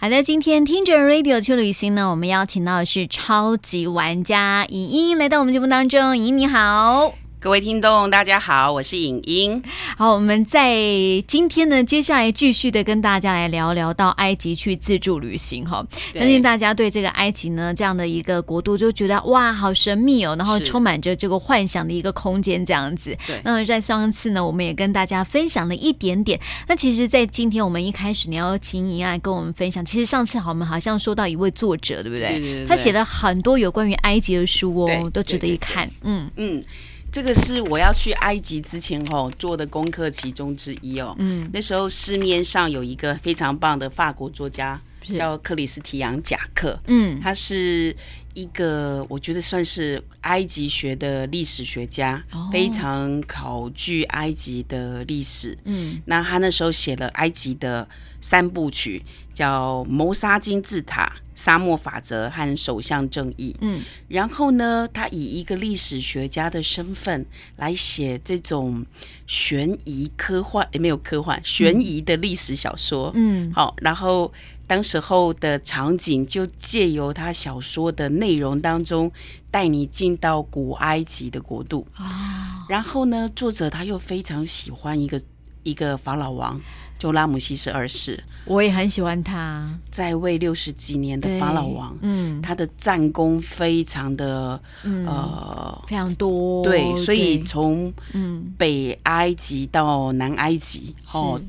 好的，今天听着 Radio 去旅行呢，我们邀请到的是超级玩家莹莹来到我们节目当中，莹莹你好。各位听众，大家好，我是影音。好，我们在今天呢，接下来继续的跟大家来聊聊到埃及去自助旅行哈。相信大家对这个埃及呢这样的一个国度就觉得哇，好神秘哦，然后充满着这个幻想的一个空间这样子。对。那么在上次呢，我们也跟大家分享了一点点。那其实，在今天我们一开始你要请影音来跟我们分享，其实上次好，我们好像说到一位作者，对不对？对对对。他写了很多有关于埃及的书哦，都值得一看。嗯嗯。这个是我要去埃及之前哦做的功课其中之一哦。嗯，那时候市面上有一个非常棒的法国作家，叫克里斯提昂·贾克。嗯，他是一个我觉得算是埃及学的历史学家，哦、非常考据埃及的历史。嗯，那他那时候写了埃及的三部曲，叫《谋杀金字塔》。沙漠法则和首相正义，嗯，然后呢，他以一个历史学家的身份来写这种悬疑科幻，也没有科幻，悬疑的历史小说，嗯，好，然后当时候的场景就借由他小说的内容当中带你进到古埃及的国度。啊，然后呢，作者他又非常喜欢一个一个法老王。就拉姆西斯二世，我也很喜欢他，在位六十几年的法老王，嗯，他的战功非常的，嗯、呃，非常多，对，所以从嗯。北埃及到南埃及，哦，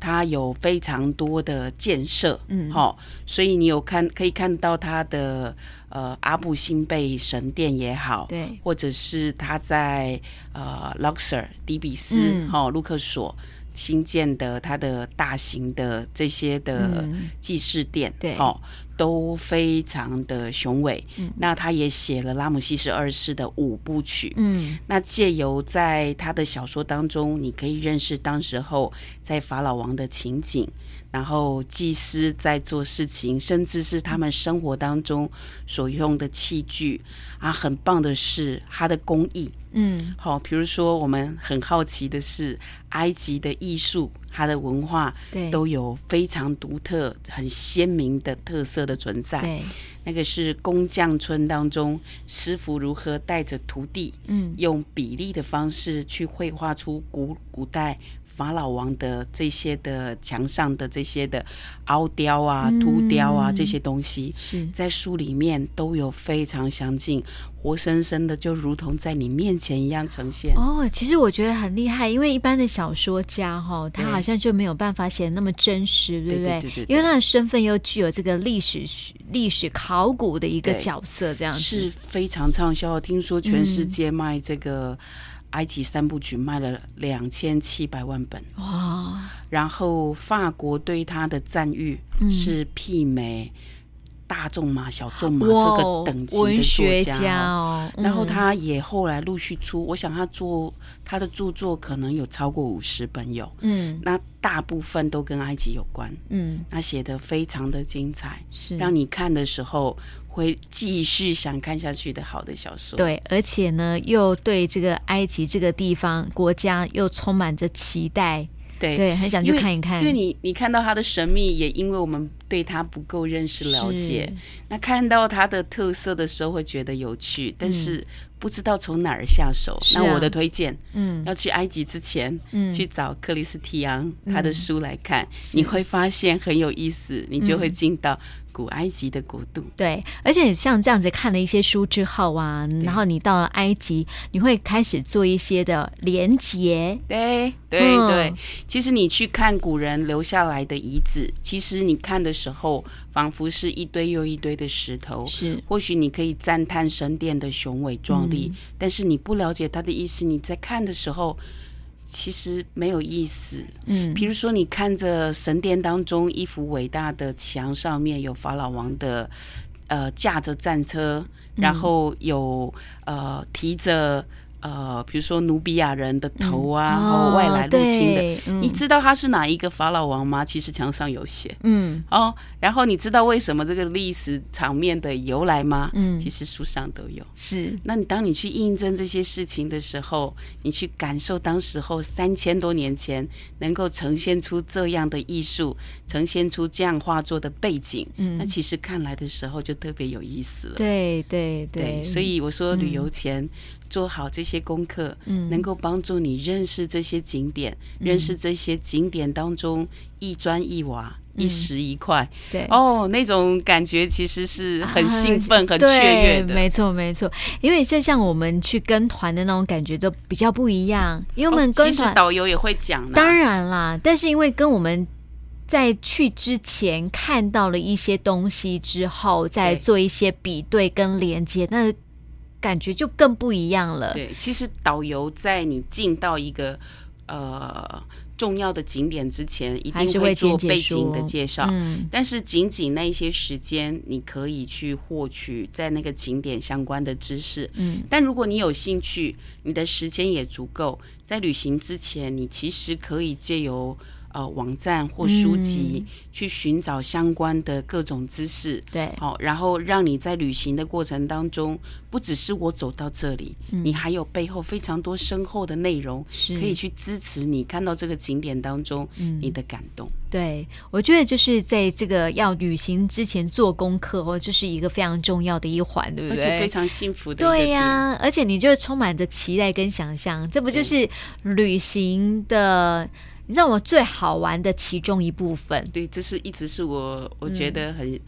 他有非常多的建设，嗯，好，所以你有看可以看到他的呃阿布辛贝神殿也好，对，或者是他在呃 Luxor 底比斯，好、嗯，卢克索。新建的它的大型的这些的祭祀殿，嗯、对，哦，都非常的雄伟。嗯，那他也写了拉姆西斯二世的五部曲。嗯，那借由在他的小说当中，你可以认识当时候在法老王的情景，然后祭司在做事情，甚至是他们生活当中所用的器具啊，很棒的是他的工艺。嗯，好，比如说我们很好奇的是，埃及的艺术，它的文化，对，都有非常独特、很鲜明的特色的存在。对，那个是工匠村当中，师傅如何带着徒弟，嗯，用比例的方式去绘画出古古代。法老王的这些的墙上的这些的凹雕啊、凸雕啊、嗯、这些东西，是在书里面都有非常详尽、活生生的，就如同在你面前一样呈现。哦，其实我觉得很厉害，因为一般的小说家哈，他好像就没有办法写那么真实，对不对？对对对对对，因为他的身份又具有这个历史历史考古的一个角色，这样子是非常畅销。听说全世界卖这个。嗯埃及三部曲卖了两千七百万本哇！然后法国对他的赞誉是媲美大众嘛、小众嘛这个等级的文学家哦。然后他也后来陆续出，我想他做他的著作可能有超过五十本有，嗯，那大部分都跟埃及有关，嗯，他写的非常的精彩，是。让你看的时候。会继续想看下去的好的小说，对，而且呢，又对这个埃及这个地方国家又充满着期待，对对，很想去看一看。因为，你你看到它的神秘，也因为我们对它不够认识了解，那看到它的特色的时候会觉得有趣，但是不知道从哪儿下手。嗯、那我的推荐，嗯，要去埃及之前，嗯，去找克里斯提昂他的书来看，嗯、你会发现很有意思，你就会进到。古埃及的国度，对，而且像这样子看了一些书之后啊，然后你到了埃及，你会开始做一些的连结，对对对、嗯。其实你去看古人留下来的遗址，其实你看的时候，仿佛是一堆又一堆的石头，是。或许你可以赞叹神殿的雄伟壮丽、嗯，但是你不了解它的意思，你在看的时候。其实没有意思，嗯，比如说你看着神殿当中一幅伟大的墙，上面有法老王的，呃，驾着战车，然后有呃提着呃，比如说努比亚人的头啊，嗯、哦，外来入侵的，嗯、你知道他是哪一个法老王吗？其实墙上有写，嗯，哦，然后你知道为什么这个历史场面的由来吗？嗯，其实书上都有。是，那你当你去印证这些事情的时候，你去感受当时候三千多年前能够呈现出这样的艺术，呈现出这样画作的背景，嗯，那其实看来的时候就特别有意思了。对对对，对，所以我说旅游前。嗯做好这些功课，嗯，能够帮助你认识这些景点，嗯、认识这些景点当中一砖一瓦、嗯、一石一块，对。哦，那种感觉其实是很兴奋、啊、很雀跃的。没错，没错，因为就像我们去跟团的那种感觉都比较不一样，因为我们跟团、哦、其实导游也会讲，当然啦，但是因为跟我们在去之前看到了一些东西之后，再做一些比对跟连接，那。感觉就更不一样了。对，其实导游在你进到一个呃重要的景点之前，一定会做背景的介绍。嗯，但是仅仅那一些时间，你可以去获取在那个景点相关的知识。嗯，但如果你有兴趣，你的时间也足够，在旅行之前，你其实可以借由。呃，网站或书籍、嗯、去寻找相关的各种知识，对，好，然后让你在旅行的过程当中，不只是我走到这里，嗯、你还有背后非常多深厚的内容，是可以去支持你看到这个景点当中，嗯，你的感动。对，我觉得就是在这个要旅行之前做功课哦，这、就是一个非常重要的一环，对不对？而且非常幸福的。对呀、啊，而且你就充满着期待跟想象，这不就是旅行的？你知道我最好玩的其中一部分，对，这是一直是我我觉得很。嗯、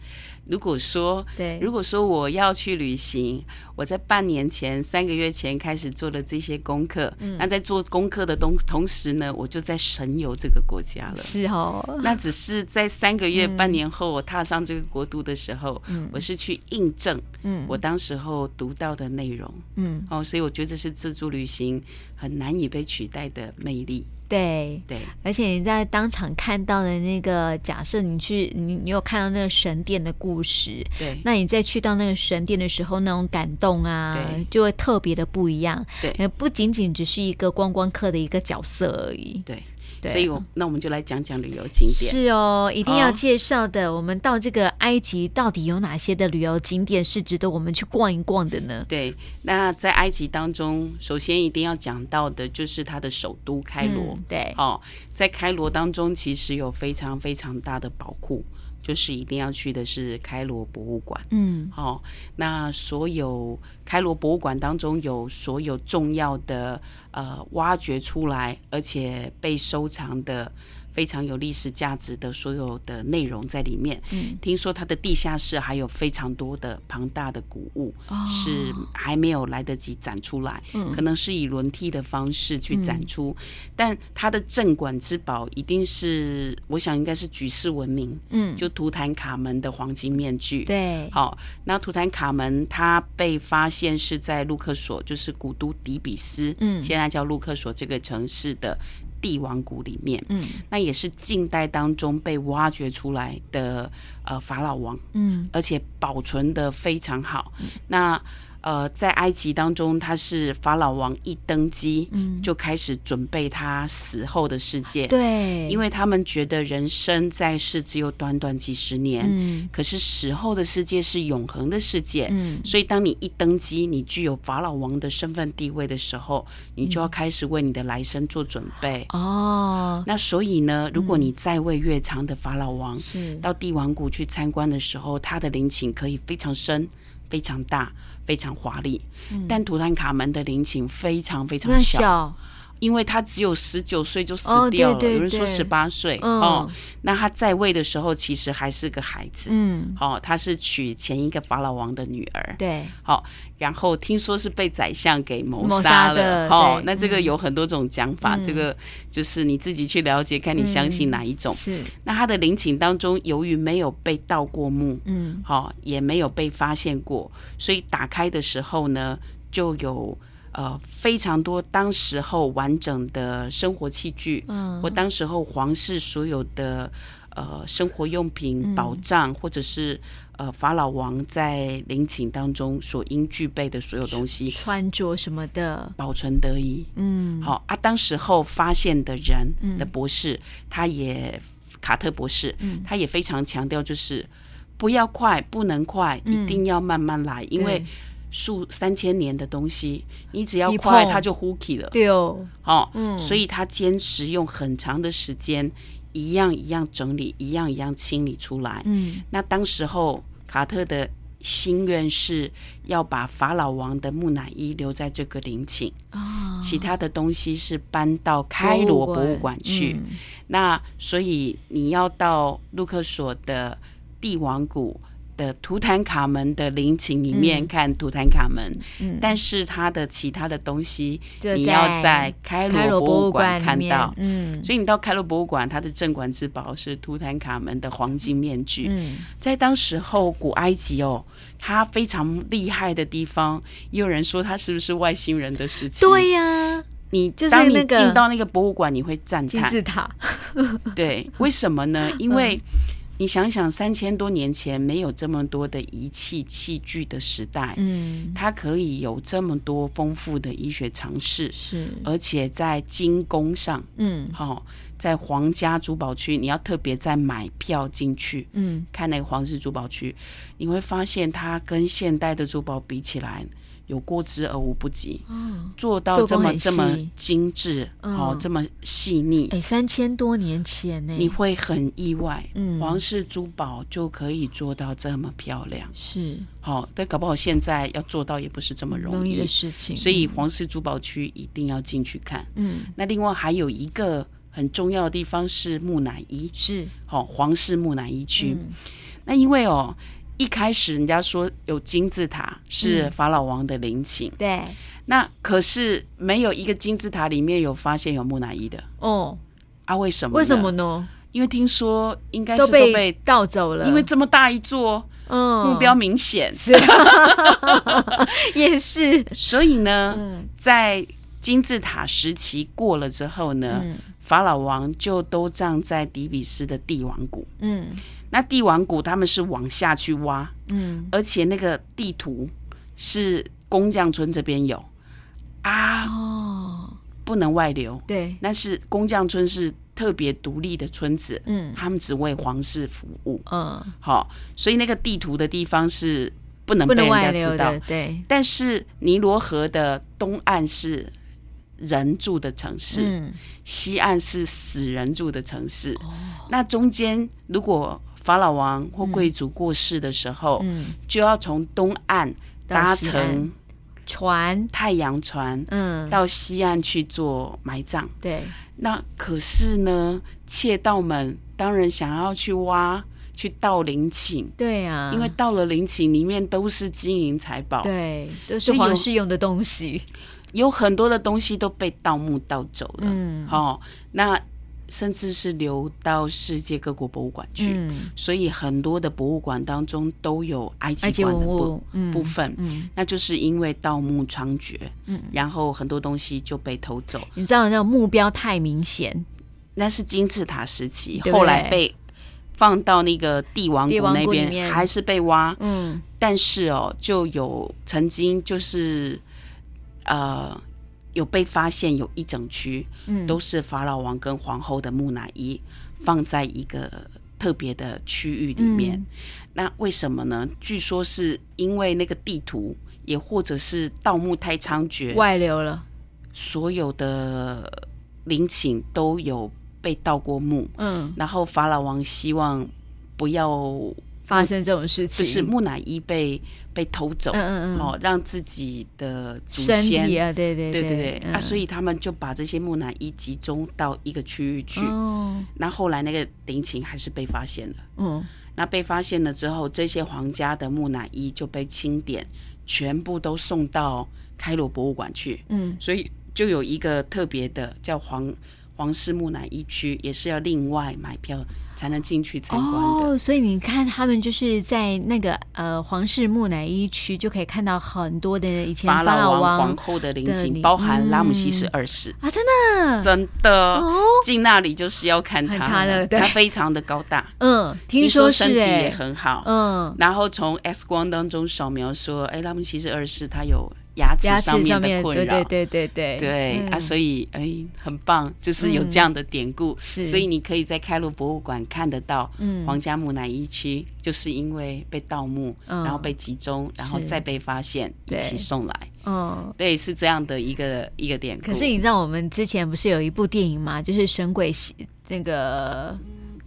如果说对，如果说我要去旅行，我在半年前、三个月前开始做的这些功课，嗯，那在做功课的同同时呢，我就在神游这个国家了。是哦，那只是在三个月、嗯、半年后，我踏上这个国度的时候，嗯，我是去印证，嗯，我当时候读到的内容，嗯，哦，所以我觉得这是自助旅行很难以被取代的魅力。对对，而且你在当场看到的那个，假设你去，你你有看到那个神殿的故事，对，那你再去到那个神殿的时候，那种感动啊，就会特别的不一样。对，不仅仅只是一个观光客的一个角色而已。对。对所以我，我那我们就来讲讲旅游景点。是哦，一定要介绍的。哦、我们到这个埃及，到底有哪些的旅游景点是值得我们去逛一逛的呢？对，那在埃及当中，首先一定要讲到的就是它的首都开罗。嗯、对，哦，在开罗当中，其实有非常非常大的宝库。就是一定要去的是开罗博物馆，嗯，好、哦，那所有开罗博物馆当中有所有重要的呃挖掘出来而且被收藏的。非常有历史价值的所有的内容在里面。嗯，听说它的地下室还有非常多的庞大的古物，哦、是还没有来得及展出来，嗯、可能是以轮替的方式去展出。嗯、但它的镇馆之宝一定是，我想应该是举世闻名。嗯，就图坦卡门的黄金面具。对，好，那图坦卡门它被发现是在卢克索，就是古都底比斯，嗯，现在叫卢克索这个城市的。帝王谷里面，嗯，那也是近代当中被挖掘出来的呃法老王，嗯，而且保存的非常好，嗯、那。呃，在埃及当中，他是法老王一登基，嗯，就开始准备他死后的世界。对，因为他们觉得人生在世只有短短几十年，嗯，可是死后的世界是永恒的世界，嗯，所以当你一登基，你具有法老王的身份地位的时候，你就要开始为你的来生做准备。哦，那所以呢，如果你在位越长的法老王，是到帝王谷去参观的时候，他的陵寝可以非常深。非常大，非常华丽，嗯、但图坦卡门的陵寝非常非常小，小因为他只有十九岁就死掉了，哦、对对对，有人说十八岁哦。那他在位的时候其实还是个孩子，嗯，哦，他是娶前一个法老王的女儿，对，好。然后听说是被宰相给谋杀了，哦，那这个有很多种讲法，嗯、这个就是你自己去了解，看你相信哪一种。嗯、是，那他的陵寝当中，由于没有被盗过墓，嗯，好、哦，也没有被发现过，所以打开的时候呢，就有呃非常多当时候完整的生活器具，嗯，或当时候皇室所有的。呃生活用品、宝藏，或者是呃法老王在陵寝当中所应具备的所有东西，穿着什么的，保存得宜。嗯，好啊，当时候发现的人的博士，嗯、他也卡特博士，嗯、他也非常强调，就是不要快，不能快，嗯、一定要慢慢来，因为。数三千年的东西，你只要快，它就呼起了。对哦，哦，嗯，所以他坚持用很长的时间，一样一样整理，一样一样清理出来。嗯，那当时候卡特的心愿是要把法老王的木乃伊留在这个陵寝，哦，其他的东西是搬到开罗博物馆去。嗯，那所以你要到卢克索的帝王谷。的图坦卡门的陵寝里面看图坦卡门，嗯，但是他的其他的东西你要在开罗博物馆看到，嗯，所以你到开罗博物馆，它的镇馆之宝是图坦卡门的黄金面具，嗯，在当时候古埃及哦，它非常厉害的地方，也有人说它是不是外星人的时期？对呀，你当你进到那个博物馆，你会赞叹。金字塔，对，为什么呢？因为。你想想，三千多年前没有这么多的仪器器具的时代，嗯，它可以有这么多丰富的医学常识，是，而且在精工上，嗯，好，在皇家珠宝区，你要特别再买票进去，嗯，看那个皇室珠宝区，你会发现它跟现代的珠宝比起来。有过之而无不及，嗯，做到这么这么精致，哦，这么细腻，哎，三千多年前呢，你会很意外，嗯，皇室珠宝就可以做到这么漂亮，是，好，但搞不好现在要做到也不是这么容易。的事情，所以皇室珠宝区一定要进去看，嗯，那另外还有一个很重要的地方是木乃伊，是，好，皇室木乃伊区，那因为哦。一开始人家说有金字塔是法老王的陵寝，嗯，对，那可是没有一个金字塔里面有发现有木乃伊的。哦，啊，为什么？为什么呢？因为听说应该是都被盗走了，因为这么大一座，嗯，目标明显，是。也是，所以呢，嗯，在金字塔时期过了之后呢，嗯，法老王就都葬在底比斯的帝王谷，嗯。那帝王谷他们是往下去挖，嗯，而且那个地图是工匠村这边有啊，哦，不能外流，对，那是工匠村是特别独立的村子，嗯，他们只为皇室服务，嗯，好，所以那个地图的地方是不能被人家知道，对，但是尼罗河的东岸是人住的城市，嗯，西岸是死人住的城市，哦，那中间如果法老王或贵族过世的时候，嗯，就要从东岸搭乘船、太阳船，嗯，到西岸去做埋葬。对，那可是呢，窃盗们当然想要去挖、去盗陵寝。对啊，因为到了陵寝里面都是金银财宝，对，都是皇室用的东西，有，很多的东西都被盗墓盗走了。嗯，好，哦，那。甚至是流到世界各国博物馆去，嗯，所以很多的博物馆当中都有埃及馆的部部分，嗯，那就是因为盗墓猖獗，嗯，然后很多东西就被偷走。你知道那种目标太明显，那是金字塔时期，后来被放到那个帝王谷那边，还是被挖，嗯，但是哦，就有曾经就是呃。有被发现有一整区，嗯，都是法老王跟皇后的木乃伊放在一个特别的区域里面。嗯。那为什么呢？据说是因为那个地图，也或者是盗墓太猖獗，外流了，所有的陵寝都有被盗过墓。嗯，然后法老王希望不要。发生这种事情，就是木乃伊被被偷走，嗯嗯嗯，哦，让自己的祖先啊，对对对对对，嗯、啊，所以他们就把这些木乃伊集中到一个区域去。哦，那后来那个陵寝还是被发现了，嗯，那被发现了之后，这些皇家的木乃伊就被清点，全部都送到开罗博物馆去。嗯，所以就有一个特别的叫皇皇室木乃伊区，也是要另外买票才能进去参观的。哦，所以你看，他们就是在那个呃皇室木乃伊区，就可以看到很多的以前法老王、皇后的陵寝，包含拉姆西斯二世、嗯、啊，真的，真的，进、哦、那里就是要看他，他的，他非常的高大，嗯，听说，是听说身体也很好，嗯，然后从 X 光当中扫描说，哎，拉姆西斯二世他有。牙齿上面的困扰，对对对对。对，啊，所以哎，很棒，就是有这样的典故，是，所以你可以在开罗博物馆看得到，嗯，皇家木乃伊区就是因为被盗墓，然后被集中，然后再被发现，一起送来，嗯，对，是这样的一个一个典故。可是你知道我们之前不是有一部电影吗？就是神鬼系那个。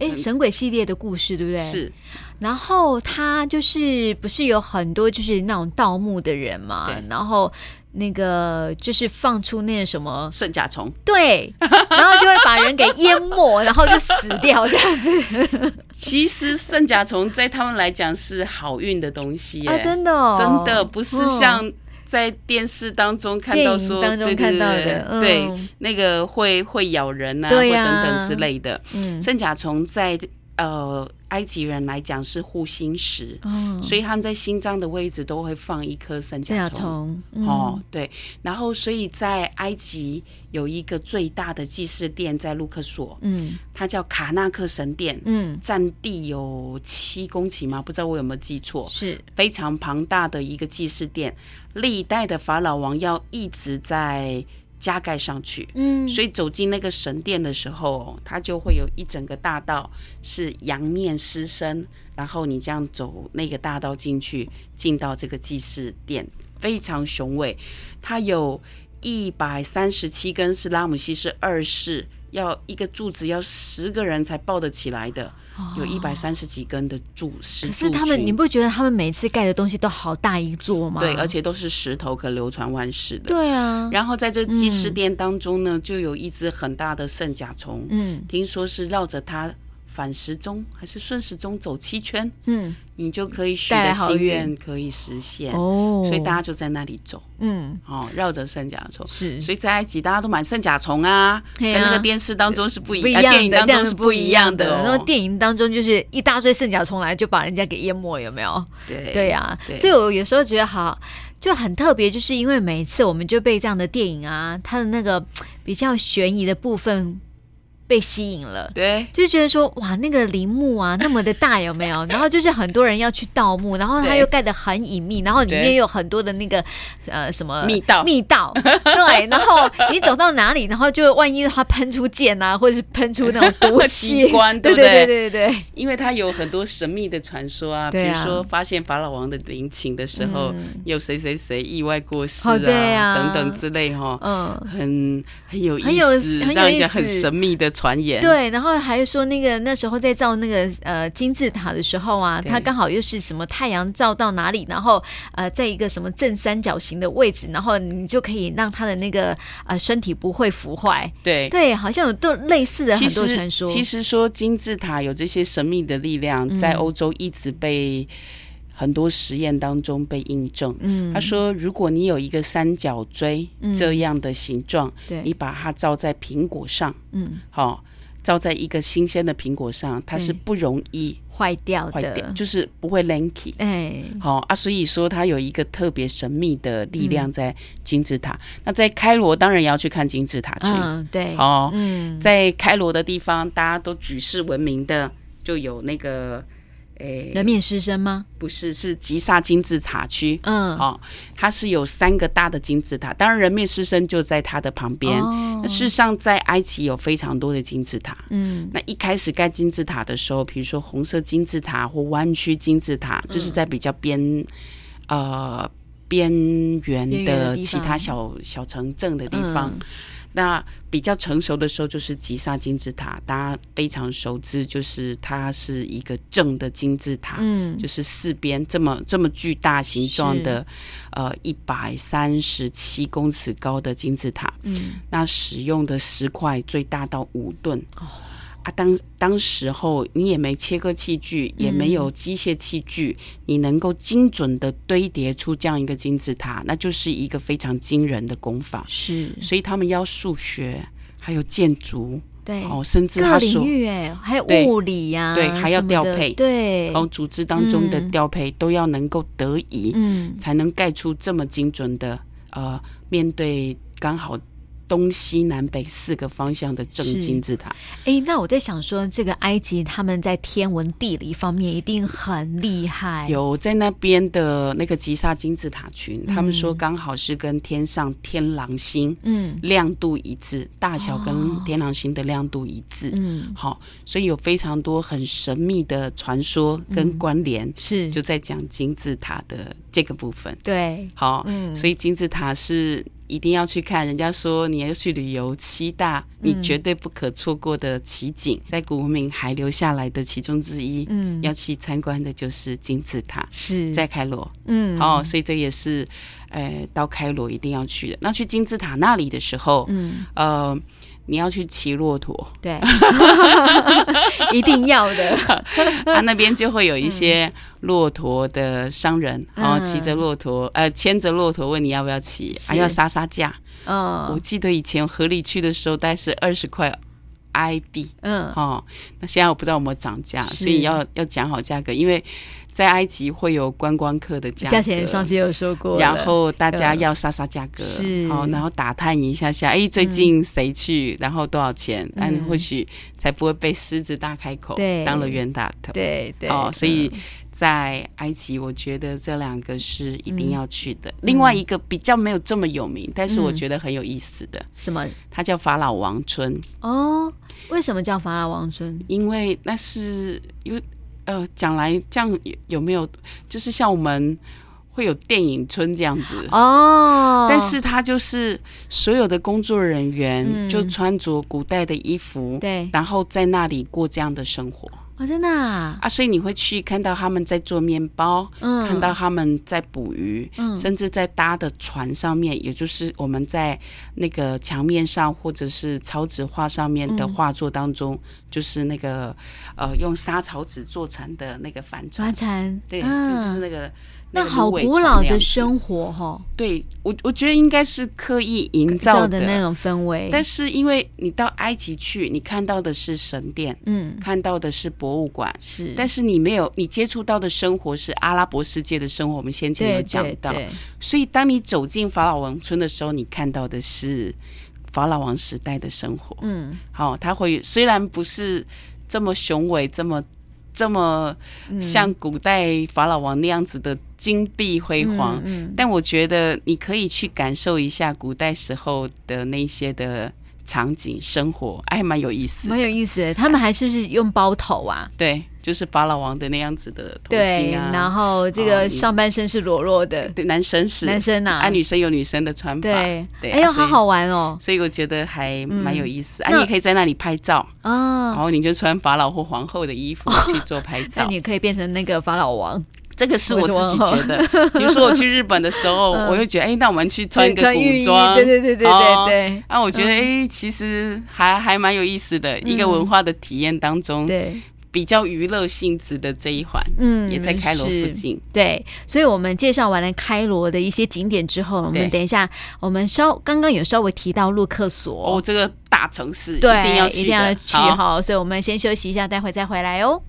哎，神鬼系列的故事，对不对？是。然后他就是不是有很多就是那种盗墓的人嘛？对。然后那个就是放出那个什么圣甲虫，对。然后就会把人给淹没，然后就死掉这样子。其实圣甲虫在他们来讲是好运的东西，啊，真的，哦，真的不是像在电视当中看到说，当中看到的，对，对，对，嗯、对，那个会会咬人啊，或等等之类的。嗯，圣甲虫在呃埃及人来讲是护心石，嗯，所以他们在心脏的位置都会放一颗三甲虫。嗯、哦，对，然后所以在埃及有一个最大的祭祀殿在卢克索，嗯，它叫卡纳克神殿，嗯，占地有七公顷吗？不知道我有没有记错，是。非常庞大的一个祭祀殿。历代的法老王要一直在加盖上去，嗯，所以走进那个神殿的时候，它就会有一整个大道是阳面狮身，然后你这样走那个大道进去，进到这个祭祀殿，非常雄伟。它有一百三十七根是拉姆西斯二世。要一个柱子要十个人才抱得起来的，哦、有一百三十几根的柱石柱。可是他们，你不觉得他们每次盖的东西都好大一座吗？对，而且都是石头，可流传万世的。对啊。然后在这祭祀殿当中呢，嗯、就有一只很大的圣甲虫。嗯。听说是绕着它反时钟还是顺时钟走七圈？嗯。你就可以许的心愿可以实现哦，所以大家就在那里走，嗯，哦，绕着圣甲虫是，所以在埃及大家都买圣甲虫啊，跟那个电视当中是不一样，电影当中是不一样的。然后电影当中就是一大堆圣甲虫来就把人家给淹没，有没有？对对呀，所以我有时候觉得好就很特别，就是因为每一次我们就被这样的电影啊，它的那个比较悬疑的部分。被吸引了，对，就觉得说哇，那个陵墓啊，那么的大，有没有？然后就是很多人要去盗墓，然后它又盖得很隐秘，然后里面有很多的那个呃什么密道，密道，对。然后你走到哪里，然后就万一它喷出箭啊，或者是喷出那种毒气，对对对对？对，因为它有很多神秘的传说啊，比如说发现法老王的陵寝的时候，有谁谁谁意外过世啊，等等之类哈，嗯，很很有意思，让人家很神秘的。传言对，然后还说那个那时候在造那个呃金字塔的时候啊，它刚好又是什么太阳照到哪里，然后呃在一个什么正三角形的位置，然后你就可以让它的那个呃身体不会腐坏。对对，好像有都类似的很多传说。其实说金字塔有这些神秘的力量，在欧洲一直被很多实验当中被印证。嗯，他说如果你有一个三角锥这样的形状，对，你把它照在苹果上，嗯，好。照在一个新鲜的苹果上，它是不容易坏掉的，坏掉就是不会 lanky。哎，好啊，所以说它有一个特别神秘的力量在金字塔。嗯、那在开罗当然也要去看金字塔去，嗯，对，哦，嗯，在开罗的地方大家都举世闻名的，就有那个。欸、人面狮身吗？不是，是吉萨金字塔区。嗯，哦，它是有三个大的金字塔，当然人面狮身就在它的旁边。哦，那事实上在埃及有非常多的金字塔。嗯，那一开始盖金字塔的时候，比如说红色金字塔或弯曲金字塔，就是在比较边呃边缘的其他小小城镇的地方。嗯那比较成熟的时候，就是吉萨金字塔，大家非常熟知，就是它是一个正的金字塔，嗯，就是四边这么这么巨大形状的，呃，一百三十七公尺高的金字塔，嗯，那使用的石块最大到五吨。哦啊，当当时候你也没切割器具，也没有机械器具，嗯，你能够精准的堆叠出这样一个金字塔，那就是一个非常惊人的功法。是，所以他们要数学，还有建筑。对，哦，甚至他领域哎，还有物理呀、啊，对，还要调配，对，然后组织当中的调配都要能够得宜，嗯，才能盖出这么精准的呃，面对刚好。东西南北四个方向的正金字塔。哎，那我在想说，这个埃及他们在天文地理方面一定很厉害。有在那边的那个吉萨金字塔群，嗯、他们说刚好是跟天上天狼星，嗯，亮度一致，大小跟天狼星的亮度一致，嗯，好，所以有非常多很神秘的传说跟关联，嗯、是。就在讲金字塔的这个部分。对，好，嗯，所以金字塔是。一定要去看，人家说你要去旅游七大，你绝对不可错过的奇景，嗯、在古文明还留下来的其中之一，嗯，要去参观的就是金字塔，是。在开罗，嗯，哦，所以这也是，呃，到开罗一定要去的。那去金字塔那里的时候，嗯，呃。你要去骑骆驼，对，一定要的。他、啊、那边就会有一些骆驼的商人，嗯、然后骑着骆驼，呃，牵着骆驼问你要不要骑，还要杀杀价。嗯，我记得以前河里去的时候，大概是二十块 I 币。嗯，哦，那现在我不知道有没有涨价，所以要要讲好价格，因为。在埃及会有观光客的价格，价钱上次有说过，然后大家要杀杀价格，好，然后打探一下下，哎，最近谁去，然后多少钱，那或许才不会被狮子大开口，对。当了冤大头，对对，哦，所以在埃及，我觉得这两个是一定要去的。另外一个比较没有这么有名，但是我觉得很有意思的，什么？它叫法老王村。哦，为什么叫法老王村？因为那是因为。呃，讲来这样有没有？就是像我们会有电影村这样子哦，但是他就是所有的工作人员就穿着古代的衣服，对，然后在那里过这样的生活。哦，真的啊！啊，所以你会去看到他们在做面包，嗯，看到他们在捕鱼，嗯，甚至在搭的船上面，也就是我们在那个墙面上或者是草纸画上面的画作当中，嗯，就是那个呃用沙草纸做成的那个帆船，帆船，对，嗯，就是那个。那好古老的生活哈，对我我觉得应该是刻意营造的那种氛围。但是因为你到埃及去，你看到的是神殿，嗯，看到的是博物馆，是。但是你没有，你接触到的生活是阿拉伯世界的生活。我们先前有讲到，所以当你走进法老王村的时候，你看到的是法老王时代的生活。嗯，好，他会虽然不是这么雄伟，这么。这么像古代法老王那样子的金碧辉煌，嗯嗯、但我觉得你可以去感受一下古代时候的那些的场景生活，哎，蛮有意思，蛮有意思的。他们还是不是用包头啊？对。就是法老王的那样子的头巾啊，然后这个上半身是裸露的，对，男生是男生啊，啊，女生有女生的穿法，对，哎呦，好好玩哦，所以我觉得还蛮有意思，啊，你可以在那里拍照。啊，然后你就穿法老或皇后的衣服去做拍照，那你可以变成那个法老王，这个是我自己觉得，比如说我去日本的时候，我会觉得，哎，那我们去穿一个古装，对对对对对对，啊，我觉得哎，其实还还蛮有意思的一个文化的体验当中，对。比较娱乐性质的这一环，嗯，也在开罗附近。对，所以我们介绍完了开罗的一些景点之后，我们等一下，我们稍刚刚有稍微提到路克索哦，这个大城市，对，一定要去，一定要去哈。所以我们先休息一下，待会再回来哦。